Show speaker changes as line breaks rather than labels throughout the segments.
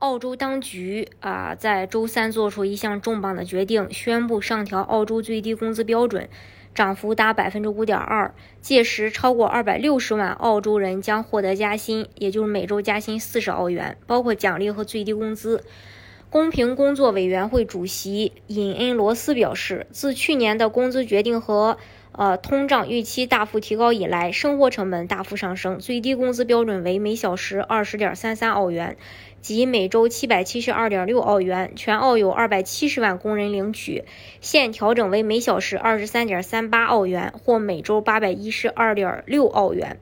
澳洲当局啊，在周三做出一项重磅的决定，宣布上调澳洲最低工资标准，涨幅达百分之五点二。届时，超过二百六十万澳洲人将获得加薪，也就是每周加薪四十澳元，包括奖励和最低工资。公平工作委员会主席尹恩罗斯表示，自去年的工资决定和呃通胀预期大幅提高以来，生活成本大幅上升，最低工资标准为每小时二十点三三澳元。即每周七百七十二点六澳元，全澳有二百七十万工人领取，现调整为每小时二十三点三八澳元，或每周八百一十二点六澳元。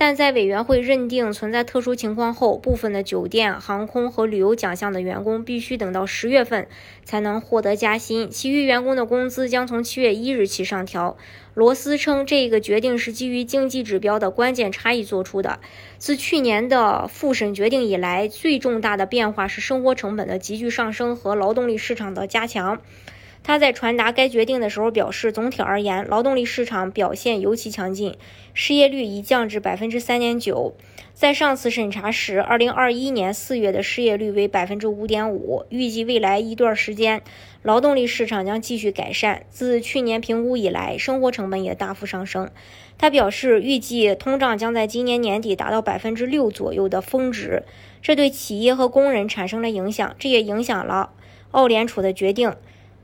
但在委员会认定存在特殊情况后，部分的酒店、航空和旅游奖项的员工必须等到十月份才能获得加薪，其余员工的工资将从七月一日起上调。罗斯称，这个决定是基于经济指标的关键差异做出的。自去年的复审决定以来，最重大的变化是生活成本的急剧上升和劳动力市场的加强。他在传达该决定的时候表示，总体而言，劳动力市场表现尤其强劲，失业率已降至百分之三点九。在上次审查时，二零二一年四月的失业率为百分之五点五。预计未来一段时间，劳动力市场将继续改善。自去年评估以来，生活成本也大幅上升。他表示，预计通胀将在今年年底达到百分之六左右的峰值，这对企业和工人产生了影响，这也影响了澳联储的决定。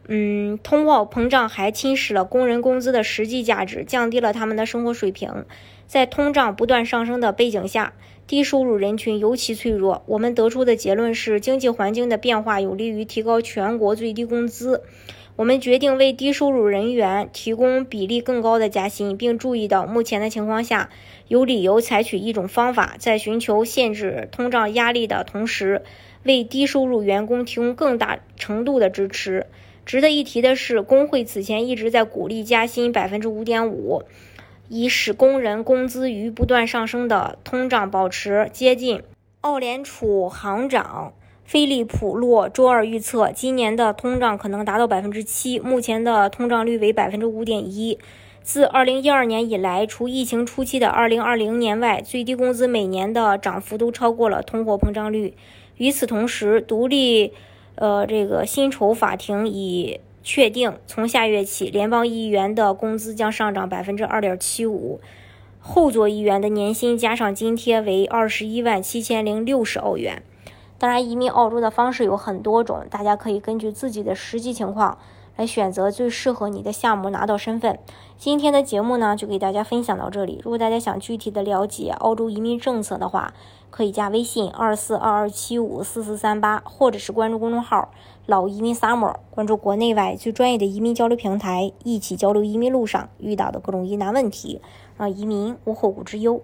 嗯，通货膨胀还侵蚀了工人工资的实际价值，降低了他们的生活水平。在通胀不断上升的背景下，低收入人群尤其脆弱。我们得出的结论是，经济环境的变化有利于提高全国最低工资。我们决定为低收入人员提供比例更高的加薪，并注意到目前的情况下，有理由采取一种方法，在寻求限制通胀压力的同时，为低收入员工提供更大程度的支持。值得一提的是，工会此前一直在鼓励加薪百分之五点五，以使工人工资与不断上升的通胀保持接近。澳联储行长菲利普洛周二预测，今年的通胀可能达到百分之七，目前的通胀率为百分之五点一。自二零一二年以来，除疫情初期的二零二零年外，最低工资每年的涨幅都超过了通货膨胀率。与此同时，独立。呃，这个薪酬法庭已确定，从下月起，联邦议员的工资将上涨百分之二点七五，后座议员的年薪加上津贴为二十一万七千零六十澳元。当然，移民澳洲的方式有很多种，大家可以根据自己的实际情况来选择最适合你的项目，拿到身份。今天的节目呢，就给大家分享到这里。如果大家想具体的了解澳洲移民政策的话，可以加微信二四二二七五四四三八，或者是关注公众号“老移民 summer”，关注国内外最专业的移民交流平台，一起交流移民路上遇到的各种疑难问题，让移民无后顾之忧。